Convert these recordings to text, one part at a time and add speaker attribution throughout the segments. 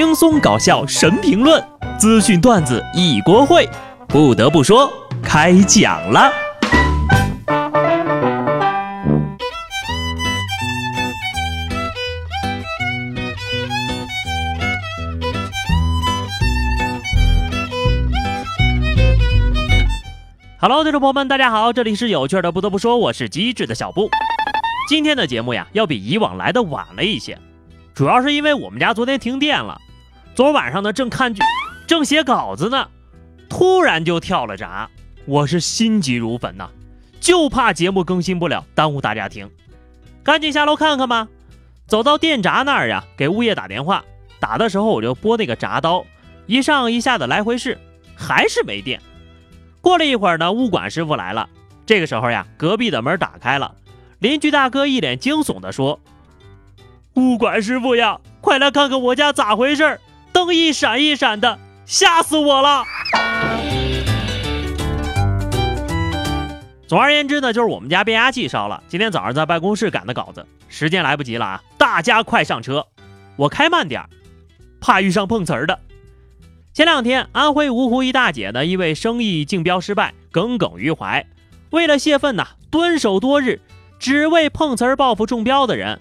Speaker 1: 轻松搞笑神评论，资讯段子一锅烩。不得不说，开讲了。Hello，听众朋友们，大家好，这里是有趣的。不得不说，我是机智的小布。今天的节目呀，要比以往来的晚了一些。主要是因为我们家昨天停电了，昨晚上呢正看剧，正写稿子呢，突然就跳了闸，我是心急如焚呐，就怕节目更新不了，耽误大家听，赶紧下楼看看吧。走到电闸那儿呀，给物业打电话，打的时候我就拨那个闸刀，一上一下的来回试，还是没电。过了一会儿呢，物管师傅来了，这个时候呀，隔壁的门打开了，邻居大哥一脸惊悚的说。物管师傅呀，快来看看我家咋回事灯一闪一闪的，吓死我了。总而言之呢，就是我们家变压器烧了。今天早上在办公室赶的稿子，时间来不及了啊！大家快上车，我开慢点儿怕遇上碰瓷儿的。前两天，安徽芜湖一大姐呢，因为生意竞标失败，耿耿于怀，为了泄愤呢，蹲守多日，只为碰瓷儿报复中标的人。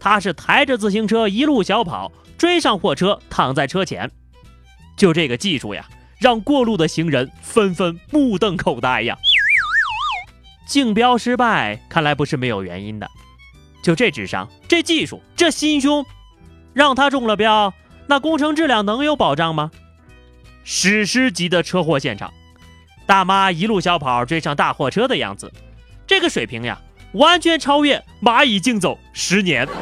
Speaker 1: 他是抬着自行车一路小跑，追上货车，躺在车前。就这个技术呀，让过路的行人纷纷目瞪口呆呀。竞标失败，看来不是没有原因的。就这智商，这技术，这心胸，让他中了标，那工程质量能有保障吗？史诗级的车祸现场，大妈一路小跑追上大货车的样子，这个水平呀！完全超越蚂蚁竞走十年。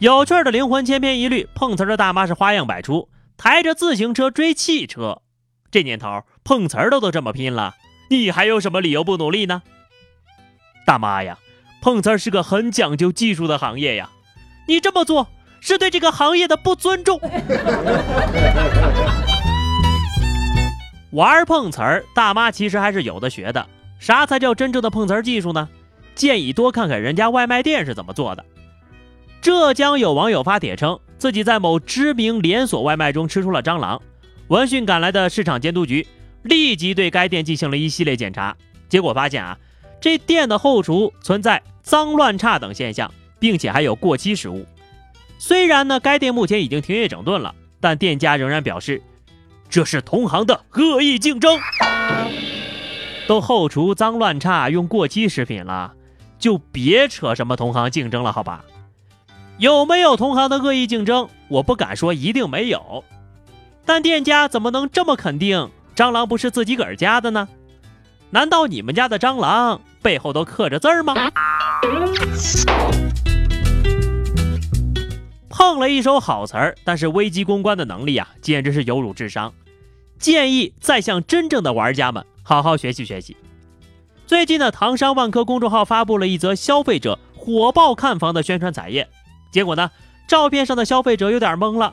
Speaker 1: 有趣儿的灵魂千篇一律，碰瓷儿的大妈是花样百出，抬着自行车追汽车。这年头碰瓷的都这么拼了，你还有什么理由不努力呢？大妈呀，碰瓷儿是个很讲究技术的行业呀，你这么做是对这个行业的不尊重。玩碰瓷儿，大妈其实还是有的学的。啥才叫真正的碰瓷儿技术呢？建议多看看人家外卖店是怎么做的。浙江有网友发帖称，自己在某知名连锁外卖中吃出了蟑螂。闻讯赶来的市场监督局立即对该店进行了一系列检查，结果发现啊，这店的后厨存在脏乱差等现象，并且还有过期食物。虽然呢，该店目前已经停业整顿了，但店家仍然表示，这是同行的恶意竞争。都后厨脏乱差，用过期食品了，就别扯什么同行竞争了，好吧？有没有同行的恶意竞争？我不敢说一定没有，但店家怎么能这么肯定蟑螂不是自己个儿家的呢？难道你们家的蟑螂背后都刻着字儿吗？碰了一手好词儿，但是危机公关的能力啊，简直是有辱智商。建议再向真正的玩家们。好好学习学习。最近呢，唐山万科公众号发布了一则消费者火爆看房的宣传彩页，结果呢，照片上的消费者有点懵了，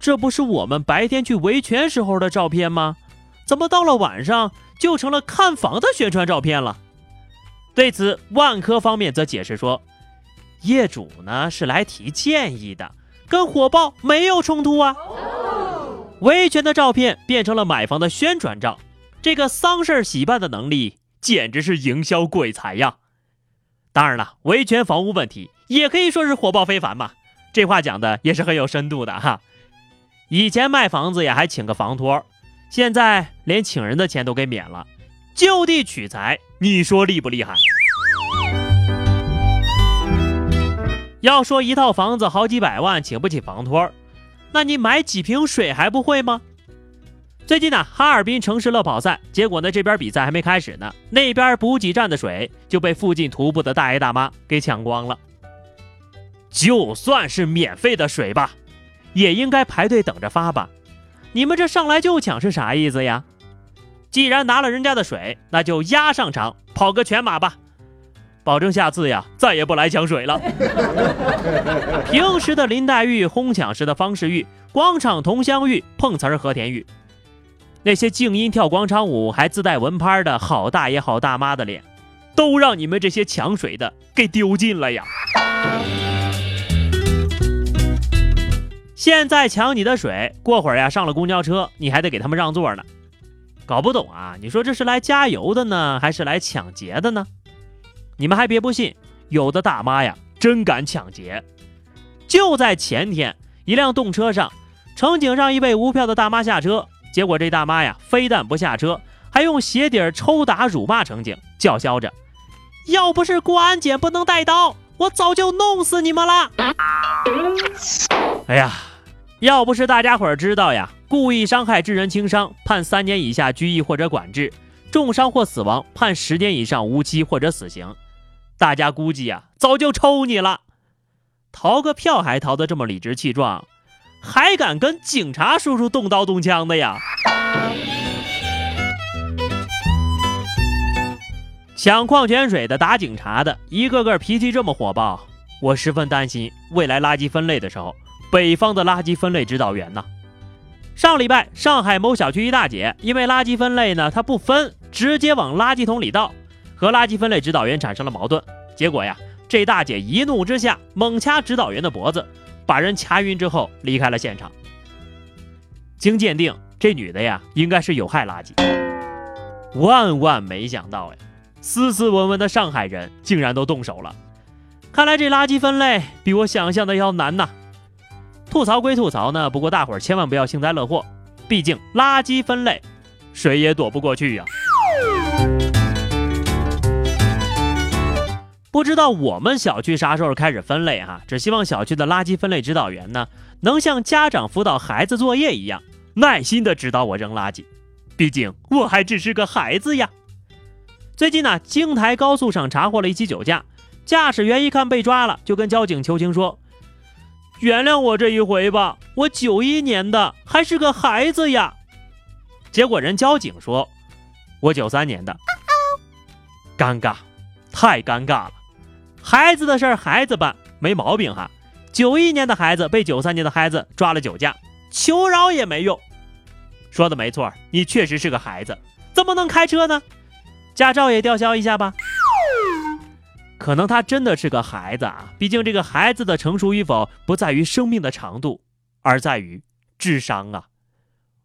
Speaker 1: 这不是我们白天去维权时候的照片吗？怎么到了晚上就成了看房的宣传照片了？对此，万科方面则解释说，业主呢是来提建议的，跟火爆没有冲突啊。维权的照片变成了买房的宣传照。这个丧事喜办的能力简直是营销鬼才呀！当然了，维权房屋问题也可以说是火爆非凡嘛。这话讲的也是很有深度的哈。以前卖房子也还请个房托，现在连请人的钱都给免了，就地取材，你说厉不厉害？要说一套房子好几百万请不起房托，那你买几瓶水还不会吗？最近呢，哈尔滨城市乐跑赛，结果呢，这边比赛还没开始呢，那边补给站的水就被附近徒步的大爷大妈给抢光了。就算是免费的水吧，也应该排队等着发吧？你们这上来就抢是啥意思呀？既然拿了人家的水，那就压上场跑个全马吧，保证下次呀再也不来抢水了。平时的林黛玉哄抢时的方世玉，广场佟湘玉碰瓷儿和田玉。那些静音跳广场舞还自带文拍的好大爷好大妈的脸，都让你们这些抢水的给丢尽了呀！现在抢你的水，过会儿呀上了公交车，你还得给他们让座呢。搞不懂啊？你说这是来加油的呢，还是来抢劫的呢？你们还别不信，有的大妈呀真敢抢劫。就在前天，一辆动车上，乘警让一位无票的大妈下车，结果这大妈呀非但不下车，还用鞋底抽打辱骂乘警，叫嚣着：“要不是过安检不能带刀，我早就弄死你们了！” 哎呀，要不是大家伙儿知道呀，故意伤害致人轻伤判三年以下拘役或者管制，重伤或死亡判十年以上无期或者死刑，大家估计呀早就抽你了。逃个票还逃得这么理直气壮，还敢跟警察叔叔动刀动枪的呀？抢矿泉水的、打警察的，一个个脾气这么火爆，我十分担心未来垃圾分类的时候，北方的垃圾分类指导员呢？上礼拜，上海某小区一大姐因为垃圾分类呢，她不分，直接往垃圾桶里倒，和垃圾分类指导员产生了矛盾，结果呀。这大姐一怒之下，猛掐指导员的脖子，把人掐晕之后离开了现场。经鉴定，这女的呀，应该是有害垃圾。万万没想到呀，斯斯文文的上海人竟然都动手了。看来这垃圾分类比我想象的要难呐。吐槽归吐槽呢，不过大伙儿千万不要幸灾乐祸，毕竟垃圾分类，谁也躲不过去呀。不知道我们小区啥时候开始分类哈？只希望小区的垃圾分类指导员呢，能像家长辅导孩子作业一样，耐心的指导我扔垃圾。毕竟我还只是个孩子呀。最近呢，京台高速上查获了一起酒驾，驾驶员一看被抓了，就跟交警求情说：“原谅我这一回吧，我九一年的，还是个孩子呀。”结果人交警说：“我九三年的。”尴尬，太尴尬了。孩子的事儿孩子办，没毛病哈。九一年的孩子被九三年的孩子抓了酒驾，求饶也没用。说的没错，你确实是个孩子，怎么能开车呢？驾照也吊销一下吧。可能他真的是个孩子啊，毕竟这个孩子的成熟与否不在于生命的长度，而在于智商啊。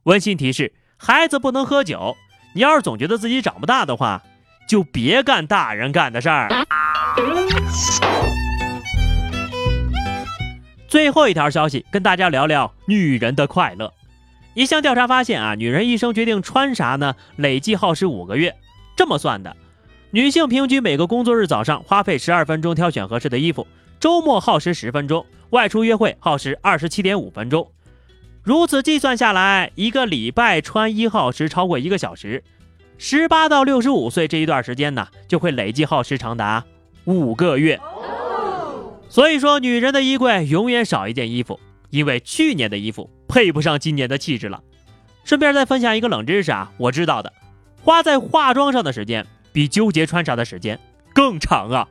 Speaker 1: 温馨提示：孩子不能喝酒。你要是总觉得自己长不大的话，就别干大人干的事儿。最后一条消息，跟大家聊聊女人的快乐。一项调查发现啊，女人一生决定穿啥呢，累计耗时五个月。这么算的，女性平均每个工作日早上花费十二分钟挑选合适的衣服，周末耗时十分钟，外出约会耗时二十七点五分钟。如此计算下来，一个礼拜穿衣耗时超过一个小时。十八到六十五岁这一段时间呢，就会累计耗时长达。五个月，所以说女人的衣柜永远少一件衣服，因为去年的衣服配不上今年的气质了。顺便再分享一个冷知识啊，我知道的，花在化妆上的时间比纠结穿啥的时间更长啊。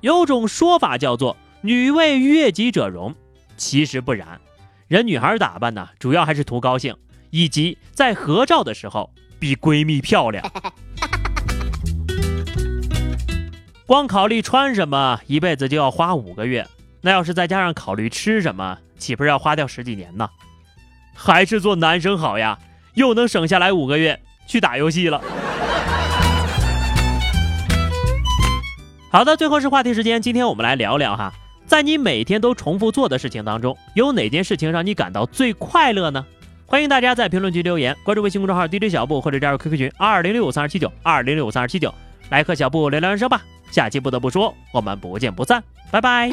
Speaker 1: 有种说法叫做“女为悦己者容”，其实不然，人女孩打扮呢，主要还是图高兴，以及在合照的时候比闺蜜漂亮。光考虑穿什么，一辈子就要花五个月。那要是再加上考虑吃什么，岂不是要花掉十几年呢？还是做男生好呀，又能省下来五个月去打游戏了。好的，最后是话题时间。今天我们来聊聊哈，在你每天都重复做的事情当中，有哪件事情让你感到最快乐呢？欢迎大家在评论区留言，关注微信公众号 DJ 小布或者加入 QQ 群二零六五三二七九二零六五三二七九，来和小布聊聊人生吧。下期不得不说，我们不见不散，拜拜。